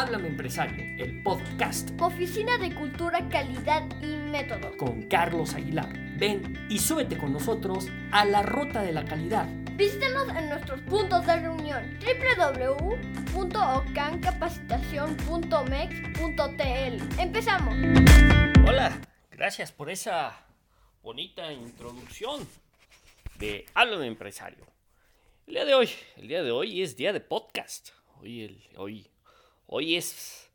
Háblame Empresario, el podcast. Oficina de Cultura, Calidad y Método. Con Carlos Aguilar. Ven y súbete con nosotros a la ruta de la calidad. Visítanos en nuestros puntos de reunión www.ocancapacitacion.mex.tl. Empezamos. Hola, gracias por esa bonita introducción de Háblame Empresario. El día de hoy, el día de hoy es día de podcast. Hoy, el, hoy, hoy es,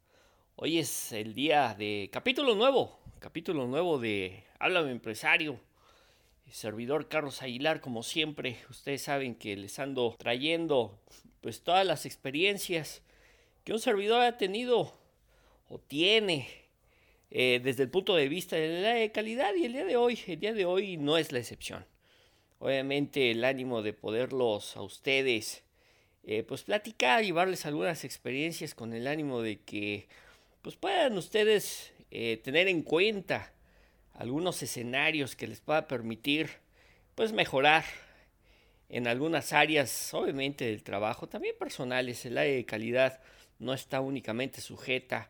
hoy es el día de capítulo nuevo, capítulo nuevo de Háblame Empresario. servidor Carlos Aguilar, como siempre, ustedes saben que les ando trayendo pues todas las experiencias que un servidor ha tenido o tiene eh, desde el punto de vista de la calidad y el día de hoy, el día de hoy no es la excepción obviamente el ánimo de poderlos a ustedes eh, pues platicar, llevarles algunas experiencias con el ánimo de que pues puedan ustedes eh, tener en cuenta algunos escenarios que les pueda permitir pues mejorar en algunas áreas obviamente del trabajo, también personales, el área de calidad no está únicamente sujeta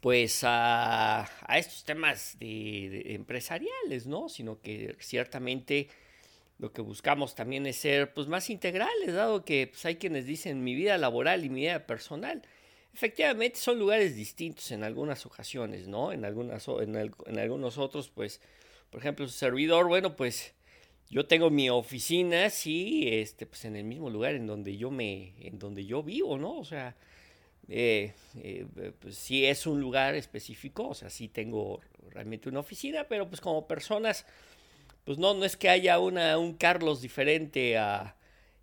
pues a, estos temas de, empresariales, ¿no? Sino que ciertamente lo que buscamos también es ser pues más integrales, dado que pues, hay quienes dicen mi vida laboral y mi vida personal. Efectivamente son lugares distintos en algunas ocasiones, ¿no? En, algunas, en, algunos otros, pues, por ejemplo, su servidor, bueno, pues yo tengo mi oficina, sí, este, pues en el mismo lugar en donde yo me, en donde yo vivo, ¿no? O sea, eh, eh, pues sí es un lugar específico, o sea, sí tengo realmente una oficina, pero pues como personas, pues no, no es que haya un Carlos diferente a,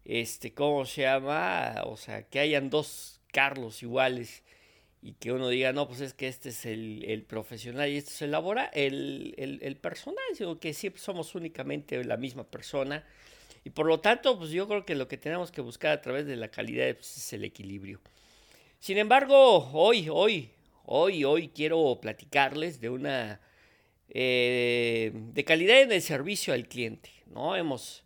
este, ¿cómo se llama? O sea, que hayan dos Carlos iguales y que uno diga, no, pues es que este es el, profesional y este es el, labora, el, el, personal, sino que siempre somos únicamente la misma persona. Y por lo tanto, pues yo creo que lo que tenemos que buscar a través de la calidad pues, es el equilibrio. Sin embargo, hoy, hoy, hoy, hoy quiero platicarles de una eh, de calidad en el servicio al cliente. ¿no? Hemos,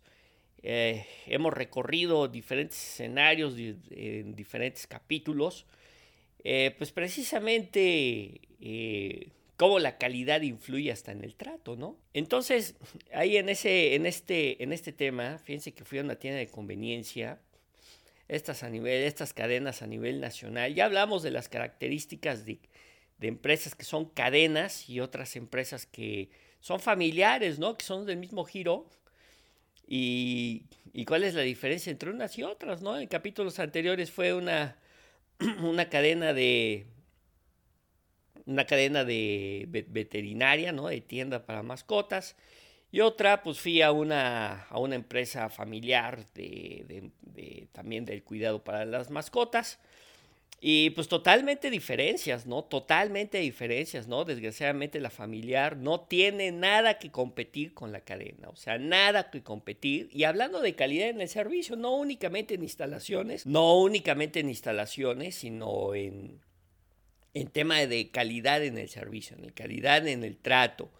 eh, hemos recorrido diferentes escenarios en diferentes capítulos, eh, pues precisamente cómo la calidad influye hasta en el trato, ¿no? Entonces, ahí en, ese, en, este, en este tema, fíjense que fui a una tienda de conveniencia estas, a nivel, estas cadenas a nivel nacional. Ya hablamos de las características de, empresas que son cadenas y otras empresas que son familiares, ¿no? Que son del mismo giro. Y, cuál es la diferencia entre unas y otras, ¿no? En capítulos anteriores fue una, una cadena de una cadena de veterinaria, ¿no? De tienda para mascotas. Y otra, pues fui a una, a una empresa familiar de, también del cuidado para las mascotas. Y pues totalmente diferencias, ¿no? Totalmente diferencias, ¿no? Desgraciadamente la familiar no tiene nada que competir con la cadena, o sea, nada que competir. Y hablando de calidad en el servicio, no únicamente en instalaciones, no únicamente en instalaciones, sino en, en tema de calidad en el servicio, en calidad en el trato,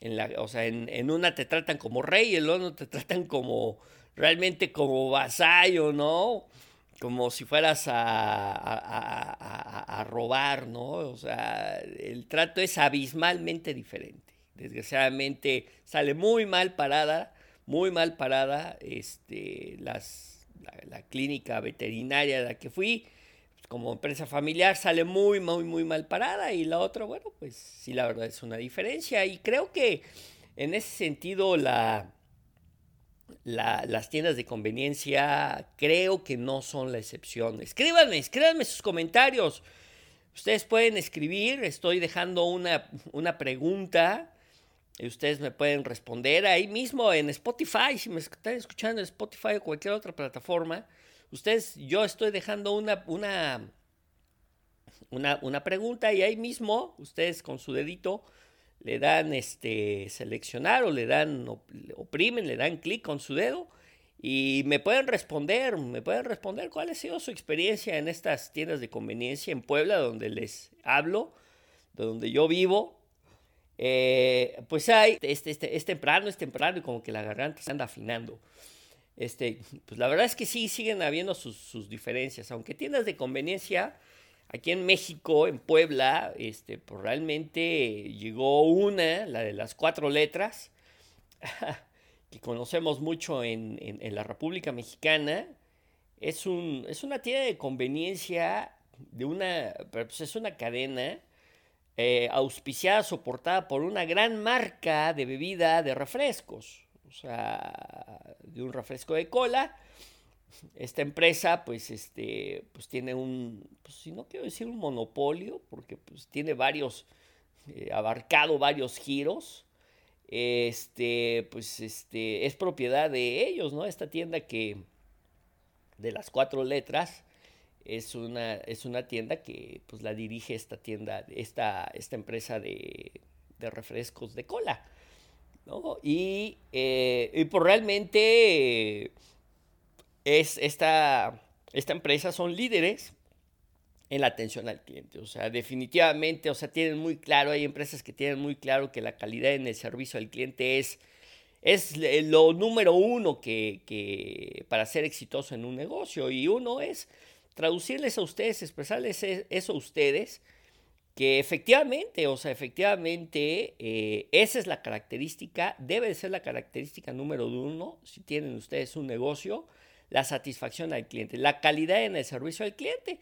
en la, o sea, en, una te tratan como rey, en el otro te tratan como realmente como vasallo, ¿no? Como si fueras a, a, robar, ¿no? O sea, el trato es abismalmente diferente. Desgraciadamente sale muy mal parada, muy mal parada este, la, la clínica veterinaria a la que fui como empresa familiar sale muy, muy, muy mal parada y la otra, bueno, pues sí, la verdad es una diferencia y creo que en ese sentido la, las tiendas de conveniencia creo que no son la excepción. Escríbanme, escríbanme sus comentarios. Ustedes pueden escribir, estoy dejando una, una pregunta. Y ustedes me pueden responder ahí mismo en Spotify, si me están escuchando en Spotify o cualquier otra plataforma. Ustedes, yo estoy dejando una, una, una, pregunta y ahí mismo ustedes con su dedito le dan este seleccionar o le dan oprimen, le dan clic con su dedo y me pueden responder, me pueden responder cuál ha sido su experiencia en estas tiendas de conveniencia en Puebla donde les hablo, de donde yo vivo. Eh, pues hay, este, este, es temprano, es temprano y como que la garganta se anda afinando. Este, pues la verdad es que sí, siguen habiendo sus, diferencias, aunque tiendas de conveniencia Aquí en México, en Puebla, este, pues realmente llegó una, la de las cuatro letras, que conocemos mucho en, la República Mexicana. Es, un, es una tienda de conveniencia de una, pues es una cadena eh, auspiciada, soportada por una gran marca de bebida de refrescos, o sea, de un refresco de cola. Esta empresa, pues, este, pues tiene un, pues, si no quiero decir un monopolio, porque pues tiene varios, eh, abarcado varios giros. Este, pues, este, es propiedad de ellos, ¿no? Esta tienda que, de las cuatro letras, es una, es una tienda que pues la dirige esta tienda, esta, esta empresa de, refrescos de cola. Y, eh, y pues realmente es esta, esta empresa son líderes en la atención al cliente. O sea, definitivamente, o sea, tienen muy claro, hay empresas que tienen muy claro que la calidad en el servicio al cliente es, es lo número uno que, que para ser exitoso en un negocio. Y uno es traducirles a ustedes, expresarles e, eso a ustedes, que efectivamente, o sea, efectivamente, eh, esa es la característica, debe de ser la característica número uno, si tienen ustedes un negocio, la satisfacción al cliente, la calidad en el servicio al cliente.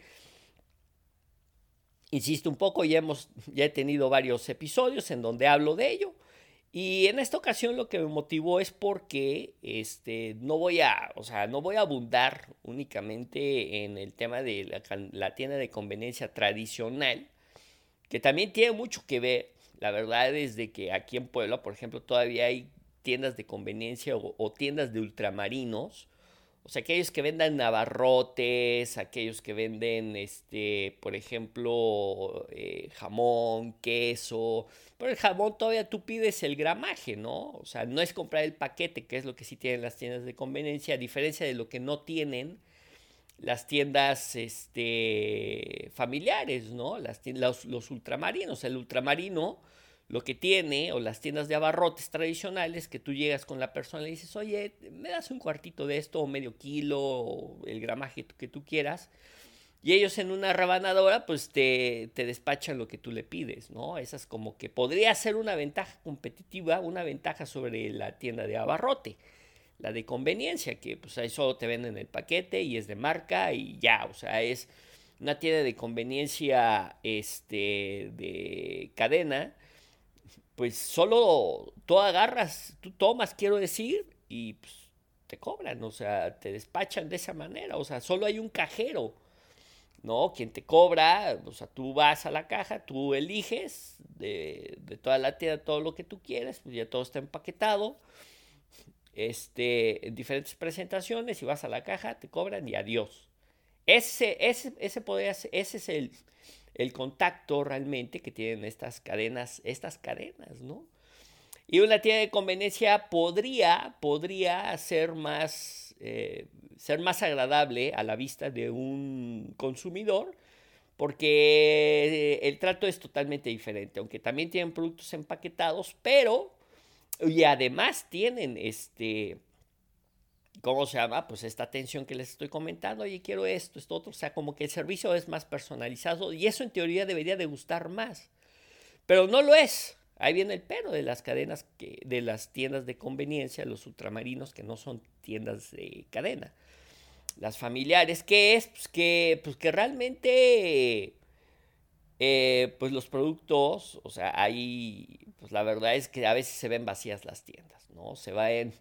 Insisto un poco, ya, hemos, ya he tenido varios episodios en donde hablo de ello. Y en esta ocasión lo que me motivó es porque este, no, voy a, o sea, no voy a abundar únicamente en el tema de la, la, tienda de conveniencia tradicional, que también tiene mucho que ver. La verdad es de que aquí en Puebla, por ejemplo, todavía hay tiendas de conveniencia o, o tiendas de ultramarinos o sea, aquellos que vendan navarrotes, aquellos que venden, este, por ejemplo, eh, jamón, queso. Pero el jamón todavía tú pides el gramaje, ¿no? O sea, no es comprar el paquete, que es lo que sí tienen las tiendas de conveniencia, a diferencia de lo que no tienen las tiendas este, familiares, ¿no? Las, los, los ultramarinos. El ultramarino lo que tiene, o las tiendas de abarrotes tradicionales, que tú llegas con la persona y le dices, oye, me das un cuartito de esto, o medio kilo, o el gramaje que tú quieras. Y ellos en una rebanadora, pues te, te despachan lo que tú le pides, ¿no? Esa es como que podría ser una ventaja competitiva, una ventaja sobre la tienda de abarrote. La de conveniencia, que pues ahí solo te venden el paquete y es de marca y ya, o sea, es una tienda de conveniencia este, de cadena pues solo tú agarras, tú tomas, quiero decir, y pues, te cobran, o sea, te despachan de esa manera, o sea, solo hay un cajero, ¿no? Quien te cobra, o sea, tú vas a la caja, tú eliges de, toda la tienda todo lo que tú quieres, pues ya todo está empaquetado, este, en diferentes presentaciones, y vas a la caja, te cobran y adiós. Ese, ese, ese, poder, ese es el, el contacto realmente que tienen estas cadenas, estas cadenas, ¿no? Y una tienda de conveniencia podría, podría ser más, eh, ser más agradable a la vista de un consumidor, porque el trato es totalmente diferente, aunque también tienen productos empaquetados, pero, y además tienen este, ¿cómo se llama? Pues esta atención que les estoy comentando, oye, quiero esto, esto otro, o sea, como que el servicio es más personalizado y eso en teoría debería de gustar más, pero no lo es. Ahí viene el pero de las cadenas, que, de las tiendas de conveniencia, los ultramarinos que no son tiendas de cadena. Las familiares, ¿qué es? Pues que, pues que realmente, eh, pues los productos, o sea, ahí, pues la verdad es que a veces se ven vacías las tiendas, ¿no? Se va en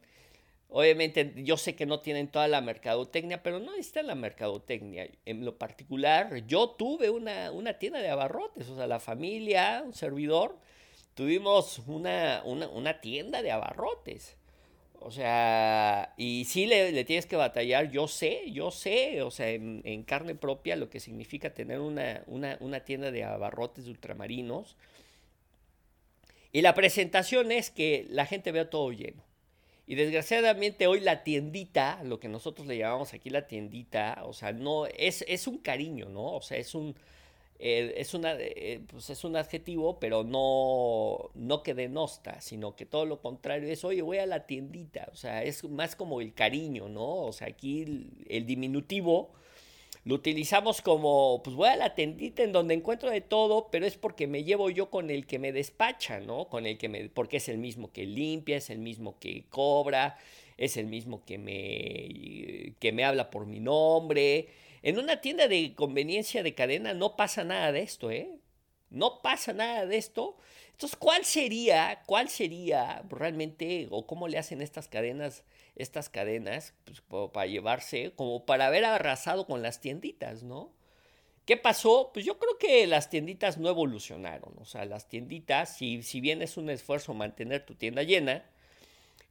Obviamente yo sé que no tienen toda la mercadotecnia, pero no está la mercadotecnia. En lo particular, yo tuve una, una, tienda de abarrotes, o sea, la familia, un servidor, tuvimos una, una, tienda de abarrotes. O sea, y sí le, tienes que batallar, yo sé, yo sé, o sea, en, carne propia lo que significa tener una, una tienda de abarrotes ultramarinos. Y la presentación es que la gente vea todo lleno. Y desgraciadamente hoy la tiendita, lo que nosotros le llamamos aquí la tiendita, o sea, no, es, es un cariño, ¿no? O sea, es un, eh, es, una, eh, pues es un adjetivo, pero no, no que denosta, sino que todo lo contrario es, oye, voy a la tiendita, o sea, es más como el cariño, ¿no? O sea, aquí el, diminutivo lo utilizamos como, pues voy a la tendita en donde encuentro de todo, pero es porque me llevo yo con el que me despacha, ¿no? Con el que me, porque es el mismo que limpia, es el mismo que cobra, es el mismo que me, que me habla por mi nombre. En una tienda de conveniencia de cadena no pasa nada de esto, ¿eh? No pasa nada de esto. Entonces, ¿cuál sería, cuál sería realmente, o cómo le hacen estas cadenas, estas cadenas, pues, para llevarse, como para haber arrasado con las tienditas, ¿no? ¿Qué pasó? Pues yo creo que las tienditas no evolucionaron. O sea, las tienditas, si, si bien es un esfuerzo mantener tu tienda llena,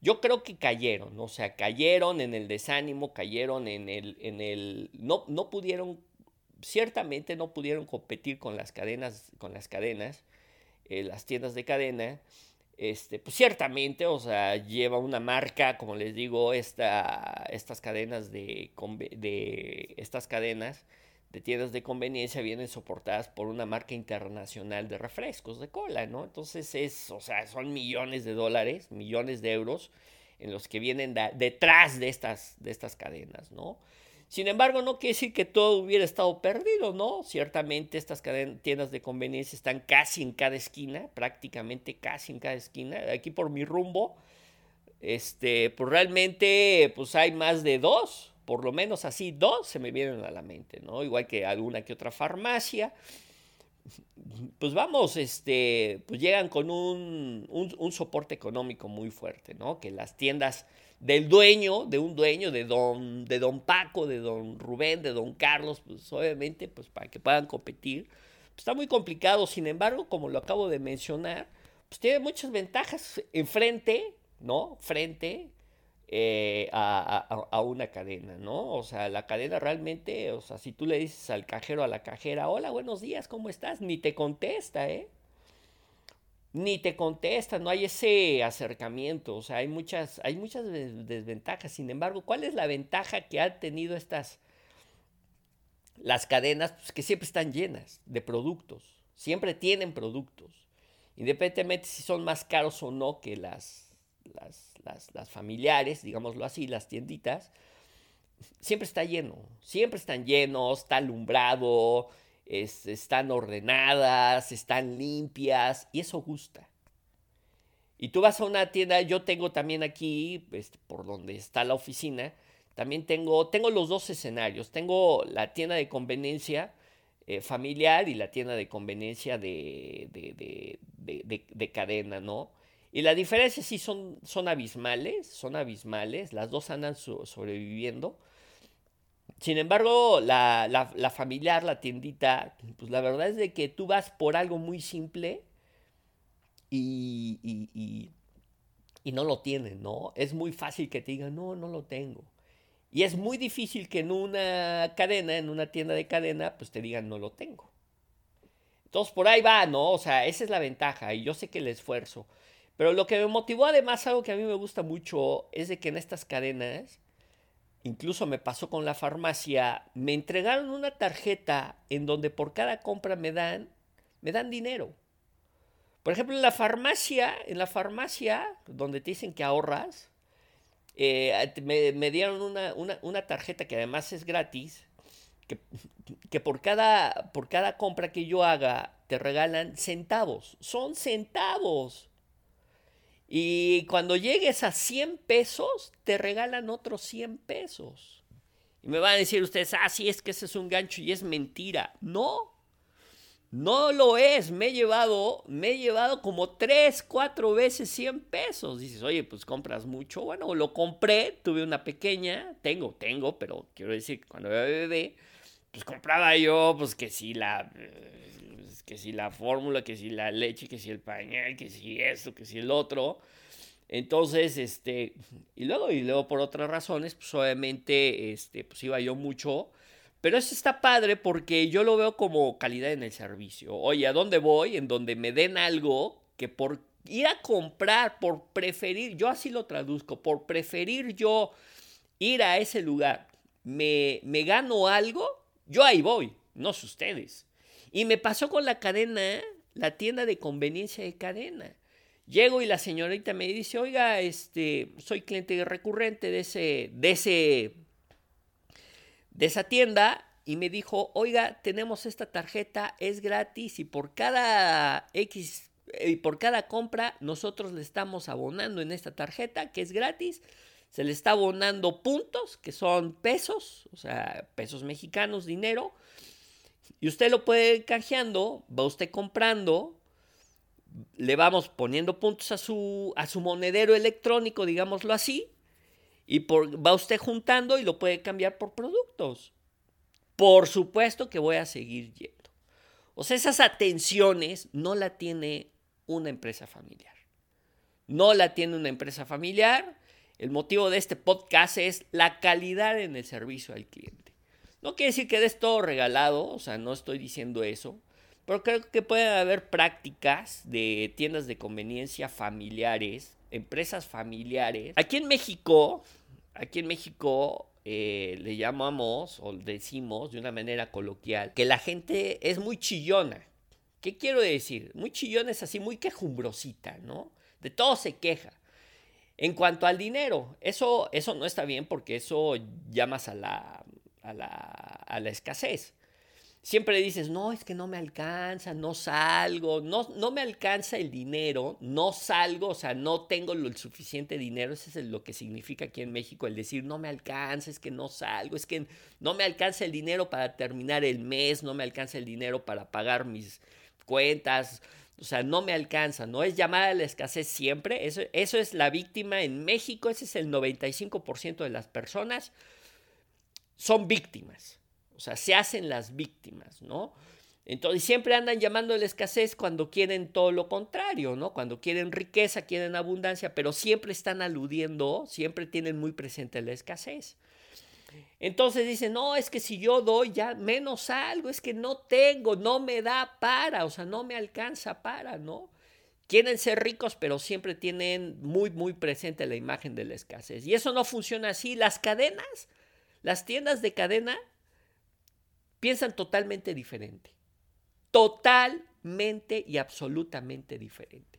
yo creo que cayeron, o sea, cayeron en el desánimo, cayeron en el, en el, no, no pudieron, ciertamente no pudieron competir con las cadenas, con las cadenas, eh, las tiendas de cadena, este, pues ciertamente, o sea, lleva una marca, como les digo, esta, estas cadenas de, de estas cadenas de tiendas de conveniencia vienen soportadas por una marca internacional de refrescos de cola, ¿no? Entonces es, o sea, son millones de dólares, millones de euros en los que vienen detrás de estas, de estas cadenas, ¿no? Sin embargo, no quiere decir que todo hubiera estado perdido, ¿no? Ciertamente estas tiendas de conveniencia están casi en cada esquina, prácticamente casi en cada esquina. Aquí por mi rumbo, este, pues realmente pues hay más de dos, por lo menos así dos se me vienen a la mente, ¿no? Igual que alguna que otra farmacia. Pues vamos, este, pues llegan con un, un, soporte económico muy fuerte, ¿no? Que las tiendas del dueño, de un dueño, de don, de don Paco, de don Rubén, de don Carlos, pues obviamente, pues para que puedan competir, está muy complicado. Sin embargo, como lo acabo de mencionar, pues tiene muchas ventajas enfrente, ¿no? Frente eh, a, una cadena, ¿no? O sea, la cadena realmente, o sea, si tú le dices al cajero, a la cajera, hola, buenos días, ¿cómo estás? Ni te contesta, ¿eh? Ni te contesta, no hay ese acercamiento, o sea, hay muchas, hay muchas desventajas. Sin embargo, ¿cuál es la ventaja que han tenido estas, las cadenas? Pues que siempre están llenas de productos, siempre tienen productos, independientemente si son más caros o no que las, las las, familiares, digámoslo así, las tienditas, siempre está lleno, siempre están llenos, está alumbrado, están ordenadas, están limpias y eso gusta. Y tú vas a una tienda, yo tengo también aquí, este, por donde está la oficina, también tengo, tengo los dos escenarios. Tengo la tienda de conveniencia eh, familiar y la tienda de conveniencia de, de cadena, ¿no? Y la diferencia sí son, son abismales, son abismales, las dos andan sobreviviendo. Sin embargo, la, familiar, la tiendita, pues la verdad es de que tú vas por algo muy simple y, y, y, no lo tienen, ¿no? Es muy fácil que te digan, no, no lo tengo. Y es muy difícil que en una cadena, en una tienda de cadena, pues te digan, no lo tengo. Entonces por ahí va, ¿no? O sea, esa es la ventaja y yo sé que el esfuerzo. Pero lo que me motivó además, algo que a mí me gusta mucho, es de que en estas cadenas, incluso me pasó con la farmacia, me entregaron una tarjeta en donde por cada compra me dan, me dan dinero. Por ejemplo, en la farmacia, en la farmacia, donde te dicen que ahorras, eh, me, dieron una, tarjeta que además es gratis, que, que, por, cada, por cada compra que yo haga te regalan centavos. Son centavos. Y cuando llegues a 100 pesos, te regalan otros 100 pesos. Y me van a decir ustedes, ah, sí, es que ese es un gancho y es mentira. No, no lo es. Me he llevado, me he llevado como 3, 4 veces 100 pesos. Dices, oye, pues compras mucho. Bueno, lo compré, tuve una pequeña, tengo, tengo, pero quiero decir cuando era bebé, pues compraba yo, pues que sí, la que si la fórmula, que si la leche, que si el pañal, que si esto, que si el otro. Entonces, este, y luego, y luego por otras razones, pues obviamente, este, pues iba yo mucho. Pero eso está padre porque yo lo veo como calidad en el servicio. Oye, ¿a dónde voy? En donde me den algo que por ir a comprar, por preferir, yo así lo traduzco, por preferir yo ir a ese lugar, me, me gano algo, yo ahí voy, no sé ustedes. Y me pasó con la cadena, la tienda de conveniencia de cadena. Llego y la señorita me dice, oiga, este, soy cliente recurrente de ese, de ese, de esa tienda y me dijo, oiga, tenemos esta tarjeta, es gratis y por cada X, y por cada compra nosotros le estamos abonando en esta tarjeta que es gratis. Se le está abonando puntos, que son pesos, o sea, pesos mexicanos, dinero. Y usted lo puede ir canjeando, va usted comprando, le vamos poniendo puntos a su, a su monedero electrónico, digámoslo así, y por, va usted juntando y lo puede cambiar por productos. Por supuesto que voy a seguir yendo. O sea, esas atenciones no la tiene una empresa familiar. No la tiene una empresa familiar. El motivo de este podcast es la calidad en el servicio al cliente. No quiere decir que des todo regalado, o sea, no estoy diciendo eso, pero creo que pueden haber prácticas de tiendas de conveniencia familiares, empresas familiares. Aquí en México, aquí en México eh, le llamamos o decimos de una manera coloquial que la gente es muy chillona. ¿Qué quiero decir? Muy chillona es así, muy quejumbrosita, ¿no? De todo se queja. En cuanto al dinero, eso, eso no está bien porque eso llamas a la, a la, escasez. Siempre dices, no, es que no me alcanza, no salgo, no, no me alcanza el dinero, no salgo, o sea, no tengo el suficiente dinero, eso es lo que significa aquí en México el decir, no me alcanza, es que no salgo, es que no me alcanza el dinero para terminar el mes, no me alcanza el dinero para pagar mis cuentas, o sea, no me alcanza, no es llamar a la escasez siempre, eso, eso es la víctima en México, ese es el 95% de las personas, son víctimas. O sea, se hacen las víctimas, ¿no? Entonces siempre andan llamando la escasez cuando quieren todo lo contrario, ¿no? Cuando quieren riqueza, quieren abundancia, pero siempre están aludiendo, siempre tienen muy presente la escasez. Entonces dicen, no, es que si yo doy ya menos algo, es que no tengo, no me da para, o sea, no me alcanza para, ¿no? Quieren ser ricos, pero siempre tienen muy, muy presente la imagen de la escasez. Y eso no funciona así. Las cadenas, las tiendas de cadena piensan totalmente diferente. Totalmente y absolutamente diferente.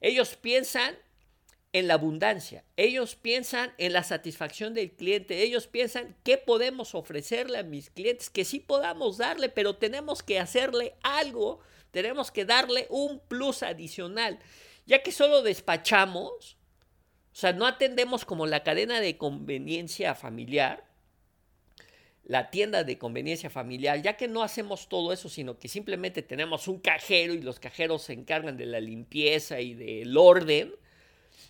Ellos piensan en la abundancia, ellos piensan en la satisfacción del cliente, ellos piensan qué podemos ofrecerle a mis clientes, que sí podamos darle, pero tenemos que hacerle algo, tenemos que darle un plus adicional, ya que solo despachamos, o sea, no atendemos como la cadena de conveniencia familiar, la tienda de conveniencia familiar, ya que no hacemos todo eso, sino que simplemente tenemos un cajero y los cajeros se encargan de la limpieza y del orden,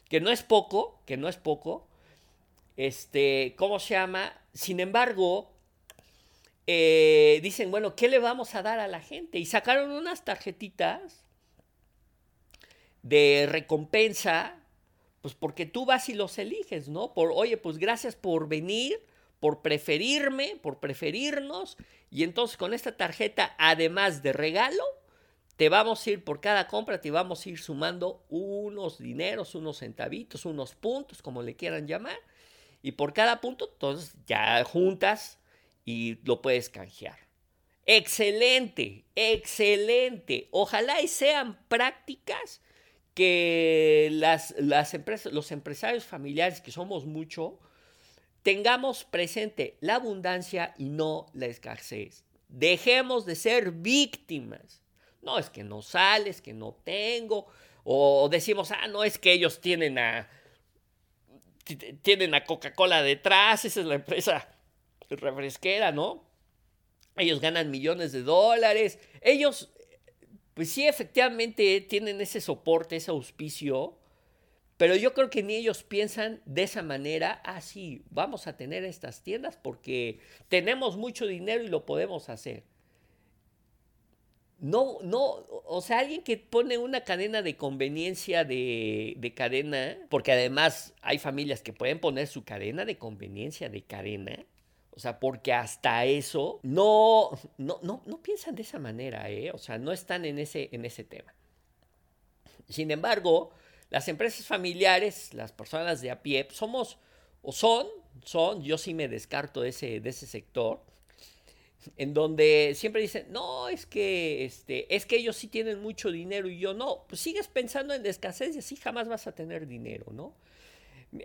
que no es poco, que no es poco, este, ¿cómo se llama? Sin embargo, eh, dicen, bueno, ¿qué le vamos a dar a la gente? Y sacaron unas tarjetitas de recompensa, pues porque tú vas y los eliges, ¿no? Por, oye, pues gracias por venir, por preferirme, por preferirnos, y entonces con esta tarjeta, además de regalo, te vamos a ir por cada compra, te vamos a ir sumando unos dineros, unos centavitos, unos puntos, como le quieran llamar, y por cada punto, entonces ya juntas y lo puedes canjear. Excelente, excelente. Ojalá y sean prácticas que las, las empresas, los empresarios familiares, que somos mucho, tengamos presente la abundancia y no la escasez. Dejemos de ser víctimas. No es que no sales, que no tengo, o decimos, ah, no es que ellos tienen a tienen a Coca-Cola detrás, esa es la empresa refresquera, ¿no? Ellos ganan millones de dólares. Ellos, pues sí, efectivamente tienen ese soporte, ese auspicio, pero yo creo que ni ellos piensan de esa manera, ah, sí, vamos a tener estas tiendas porque tenemos mucho dinero y lo podemos hacer. No, no, o sea, alguien que pone una cadena de conveniencia de, de, cadena, porque además hay familias que pueden poner su cadena de conveniencia de cadena, o sea, porque hasta eso no, no, no, no piensan de esa manera, ¿eh? o sea, no están en ese, en ese tema. Sin embargo, las empresas familiares, las personas de a pie, somos o son, son, yo sí me descarto de ese, de ese sector, en donde siempre dicen, no, es que, este, es que ellos sí tienen mucho dinero y yo no, pues sigues pensando en escasez y así jamás vas a tener dinero, ¿no?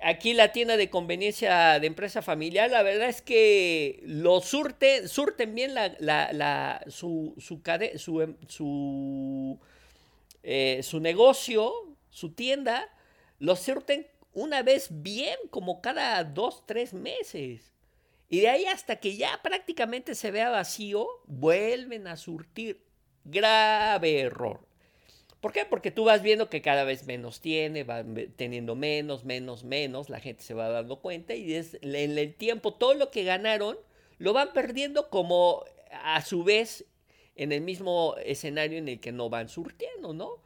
Aquí la tienda de conveniencia de empresa familiar, la verdad es que lo surte, surten bien la, la, la su, su, su, em, eh, su negocio, su tienda, lo surten una vez bien, como cada dos, tres meses. Y de ahí hasta que ya prácticamente se vea vacío, vuelven a surtir. Grave error. ¿Por qué? Porque tú vas viendo que cada vez menos tiene, va teniendo menos, menos, menos, la gente se va dando cuenta y en el tiempo todo lo que ganaron lo van perdiendo como a su vez en el mismo escenario en el que no van surtiendo, ¿no?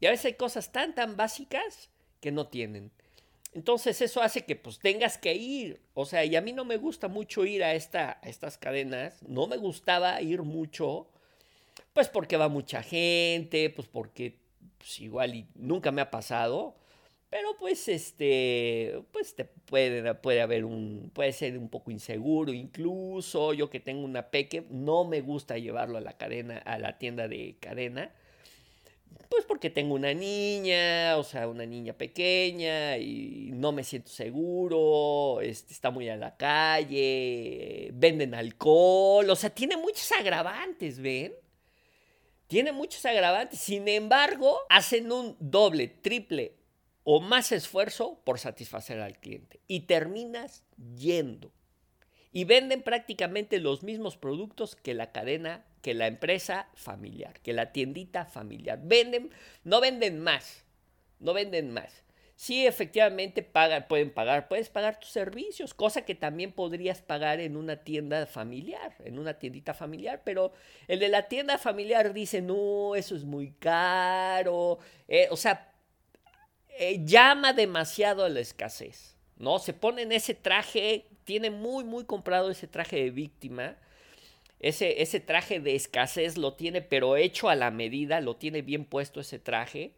Y a veces hay cosas tan, tan básicas que no tienen. Entonces eso hace que pues tengas que ir. O sea, y a mí no me gusta mucho ir a, esta, a estas cadenas. No me gustaba ir mucho. Pues porque va mucha gente, pues porque pues igual nunca me ha pasado. Pero pues este, pues te puede, puede haber un, puede ser un poco inseguro incluso. Yo que tengo una peque, no me gusta llevarlo a la cadena, a la tienda de cadena pues porque tengo una niña, o sea, una niña pequeña y no me siento seguro, este, está muy a la calle, venden alcohol, o sea, tiene muchos agravantes, ¿ven? Tiene muchos agravantes, sin embargo, hacen un doble, triple o más esfuerzo por satisfacer al cliente y terminas yendo. Y venden prácticamente los mismos productos que la cadena que la empresa familiar, que la tiendita familiar. Venden, no venden más, no venden más. Sí, efectivamente pagan, pueden pagar, puedes pagar tus servicios, cosa que también podrías pagar en una tienda familiar, en una tiendita familiar, pero el de la tienda familiar dice, no, eso es muy caro, eh, o sea, eh, llama demasiado a la escasez, ¿no? Se pone en ese traje, tiene muy, muy comprado ese traje de víctima, ese, ese traje de escasez lo tiene, pero hecho a la medida, lo tiene bien puesto ese traje.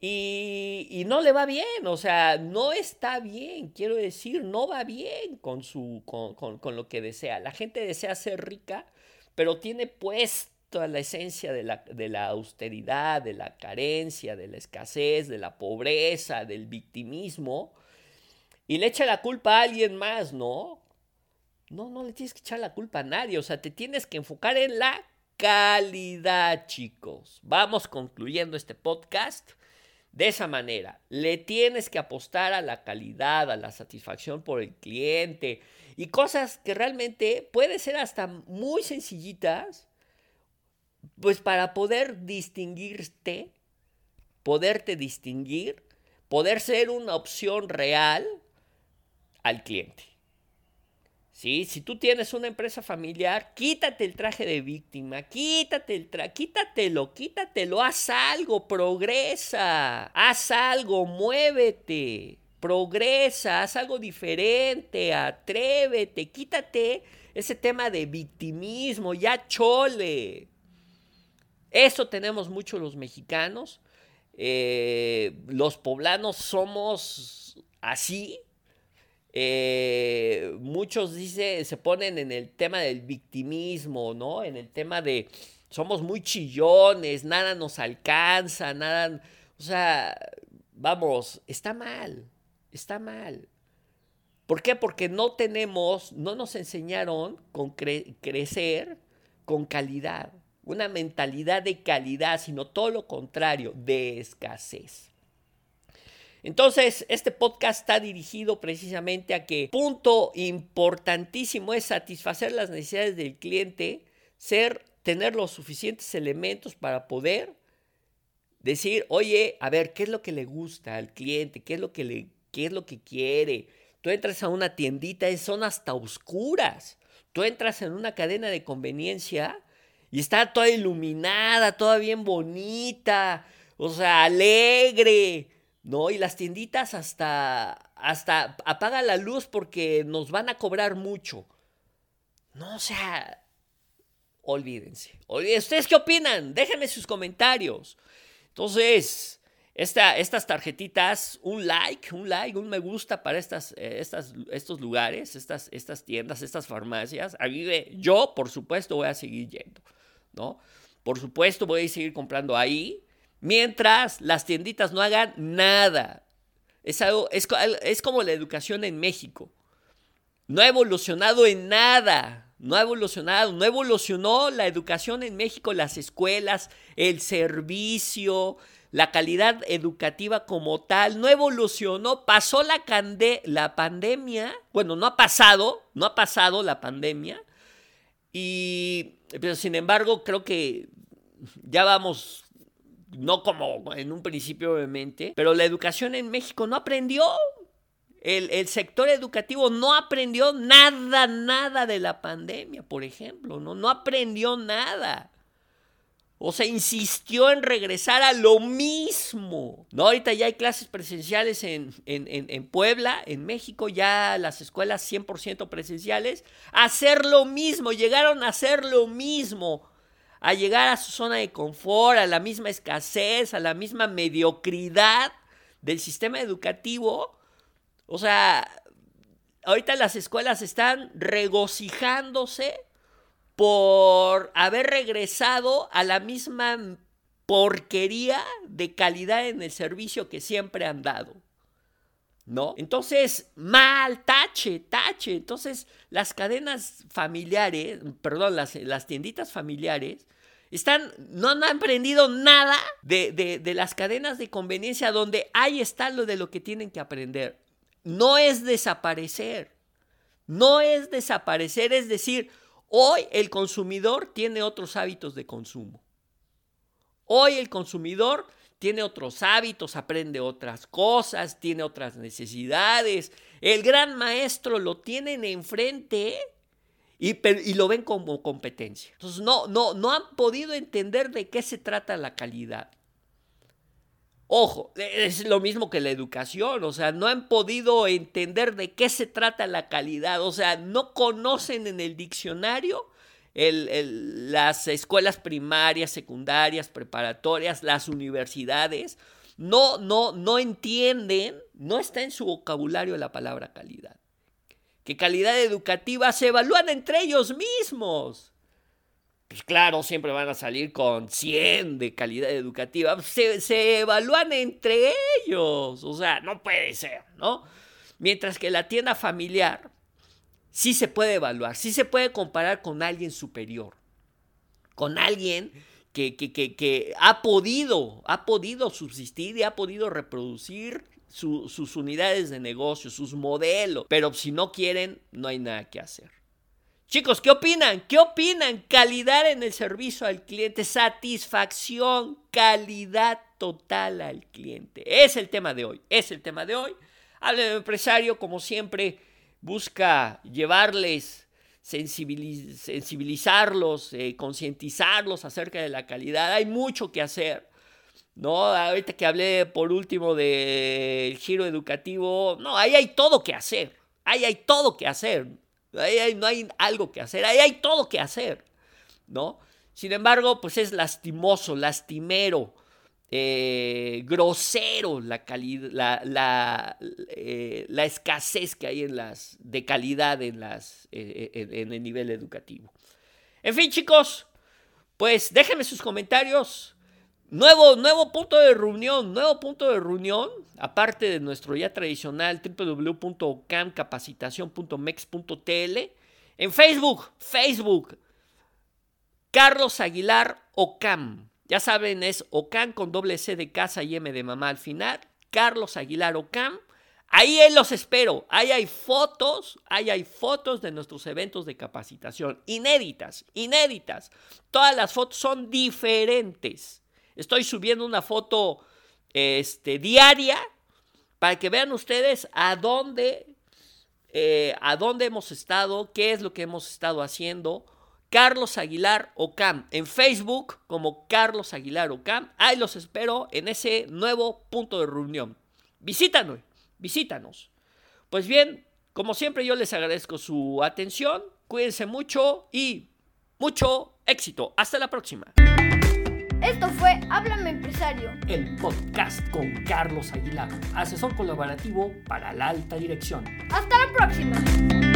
Y, no le va bien, o sea, no está bien, quiero decir, no va bien con, su, con, lo que desea. La gente desea ser rica, pero tiene puesto la esencia de la, de la austeridad, de la carencia, de la escasez, de la pobreza, del victimismo, y le echa la culpa a alguien más, ¿no? No, no le tienes que echar la culpa a nadie, o sea, te tienes que enfocar en la calidad, chicos. Vamos concluyendo este podcast de esa manera. Le tienes que apostar a la calidad, a la satisfacción por el cliente y cosas que realmente pueden ser hasta muy sencillitas, pues para poder distinguirte, poderte distinguir, poder ser una opción real al cliente. ¿Sí? Si tú tienes una empresa familiar, quítate el traje de víctima, quítate el traje, quítatelo, quítatelo, haz algo, progresa, haz algo, muévete, progresa, haz algo diferente, atrévete, quítate ese tema de victimismo, ya chole. Eso tenemos mucho los mexicanos. Eh, los poblanos somos así, eh, muchos dice, se ponen en el tema del victimismo, ¿no? En el tema de somos muy chillones, nada nos alcanza, nada, o sea, vamos, está mal, está mal. ¿Por qué? Porque no tenemos, no nos enseñaron con crecer con calidad, una mentalidad de calidad, sino todo lo contrario, de escasez. Entonces, este podcast está dirigido precisamente a que punto importantísimo es satisfacer las necesidades del cliente, ser, tener los suficientes elementos para poder decir, oye, a ver, ¿qué es lo que le gusta al cliente? ¿Qué es lo que, le, qué es lo que quiere? Tú entras a una tiendita, son hasta oscuras. Tú entras en una cadena de conveniencia y está toda iluminada, toda bien bonita, o sea, alegre ¿no? Y las tienditas hasta, hasta apaga la luz porque nos van a cobrar mucho. No, o sea, olvídense. ¿Ustedes qué opinan? Déjenme sus comentarios. Entonces, esta, estas tarjetitas, un like, un like, un me gusta para estas, eh, estas, estos lugares, estas, estas tiendas, estas farmacias. A yo, por supuesto, voy a seguir yendo, ¿no? Por supuesto, voy a seguir comprando ahí mientras las tienditas no hagan nada. Es, algo, es, es como la educación en México. No ha evolucionado en nada. No ha evolucionado. No evolucionó la educación en México, las escuelas, el servicio, la calidad educativa como tal. No evolucionó. Pasó la, la pandemia. Bueno, no ha pasado. No ha pasado la pandemia. Y, pero sin embargo, creo que ya vamos no como en un principio obviamente, pero la educación en México no aprendió. El, sector educativo no aprendió nada, nada de la pandemia, por ejemplo, no, no aprendió nada. O sea, insistió en regresar a lo mismo. No, ahorita ya hay clases presenciales en, en, Puebla, en México, ya las escuelas 100% presenciales. Hacer lo mismo, llegaron a hacer lo mismo a llegar a su zona de confort, a la misma escasez, a la misma mediocridad del sistema educativo. O sea, ahorita las escuelas están regocijándose por haber regresado a la misma porquería de calidad en el servicio que siempre han dado. ¿No? Entonces, mal, tache, tache. Entonces, las cadenas familiares, perdón, las, tienditas familiares, están, no han aprendido nada de, de, las cadenas de conveniencia donde ahí está lo de lo que tienen que aprender. No es desaparecer. No es desaparecer, es decir, hoy el consumidor tiene otros hábitos de consumo. Hoy el consumidor tiene otros hábitos, aprende otras cosas, tiene otras necesidades. El gran maestro lo tienen enfrente y, lo ven como competencia. Entonces no, no, no han podido entender de qué se trata la calidad. Ojo, es lo mismo que la educación, o sea, no han podido entender de qué se trata la calidad, o sea, no conocen en el diccionario las escuelas primarias, secundarias, preparatorias, las universidades, no, no, no entienden, no está en su vocabulario la palabra calidad que calidad educativa se evalúan entre ellos mismos. Pues claro, siempre van a salir con 100 de calidad educativa. Se, se evalúan entre ellos. O sea, no puede ser, ¿no? Mientras que la tienda familiar sí se puede evaluar, sí se puede comparar con alguien superior. Con alguien que, que, que, ha podido, ha podido subsistir y ha podido reproducir sus unidades de negocio, sus modelos. Pero si no quieren, no hay nada que hacer. Chicos, ¿qué opinan? ¿Qué opinan? Calidad en el servicio al cliente, satisfacción, calidad total al cliente. Es el tema de hoy, es el tema de hoy. Habla de empresario, como siempre, busca llevarles, sensibilizarlos, eh, concientizarlos acerca de la calidad. Hay mucho que hacer. ¿no? Ahorita que hablé por último del giro educativo, no, ahí hay todo que hacer, ahí hay todo que hacer, ahí no hay algo que hacer, ahí hay todo que hacer, ¿no? Sin embargo, pues es lastimoso, lastimero, eh, grosero la, la, eh, la, escasez que hay en las, de calidad en, las, eh, en el nivel educativo. En fin, chicos, pues déjenme sus comentarios. Nuevo, nuevo punto de reunión, nuevo punto de reunión, aparte de nuestro ya tradicional www.ocamcapacitación.mex.tl. En Facebook, Facebook, Carlos Aguilar Ocam. Ya saben, es Ocam con doble C de casa y M de mamá al final. Carlos Aguilar Ocam. Ahí los espero. Ahí hay fotos, ahí hay fotos de nuestros eventos de capacitación. Inéditas, inéditas. Todas las fotos son diferentes. Estoy subiendo una foto este, diaria para que vean ustedes a dónde, eh, a dónde hemos estado, qué es lo que hemos estado haciendo. Carlos Aguilar Ocam en Facebook como Carlos Aguilar Ocam. Ahí los espero en ese nuevo punto de reunión. Visítanos, visítanos. Pues bien, como siempre yo les agradezco su atención. Cuídense mucho y mucho éxito. Hasta la próxima. Esto fue Háblame Empresario. El podcast con Carlos Aguilar, asesor colaborativo para la alta dirección. Hasta la próxima.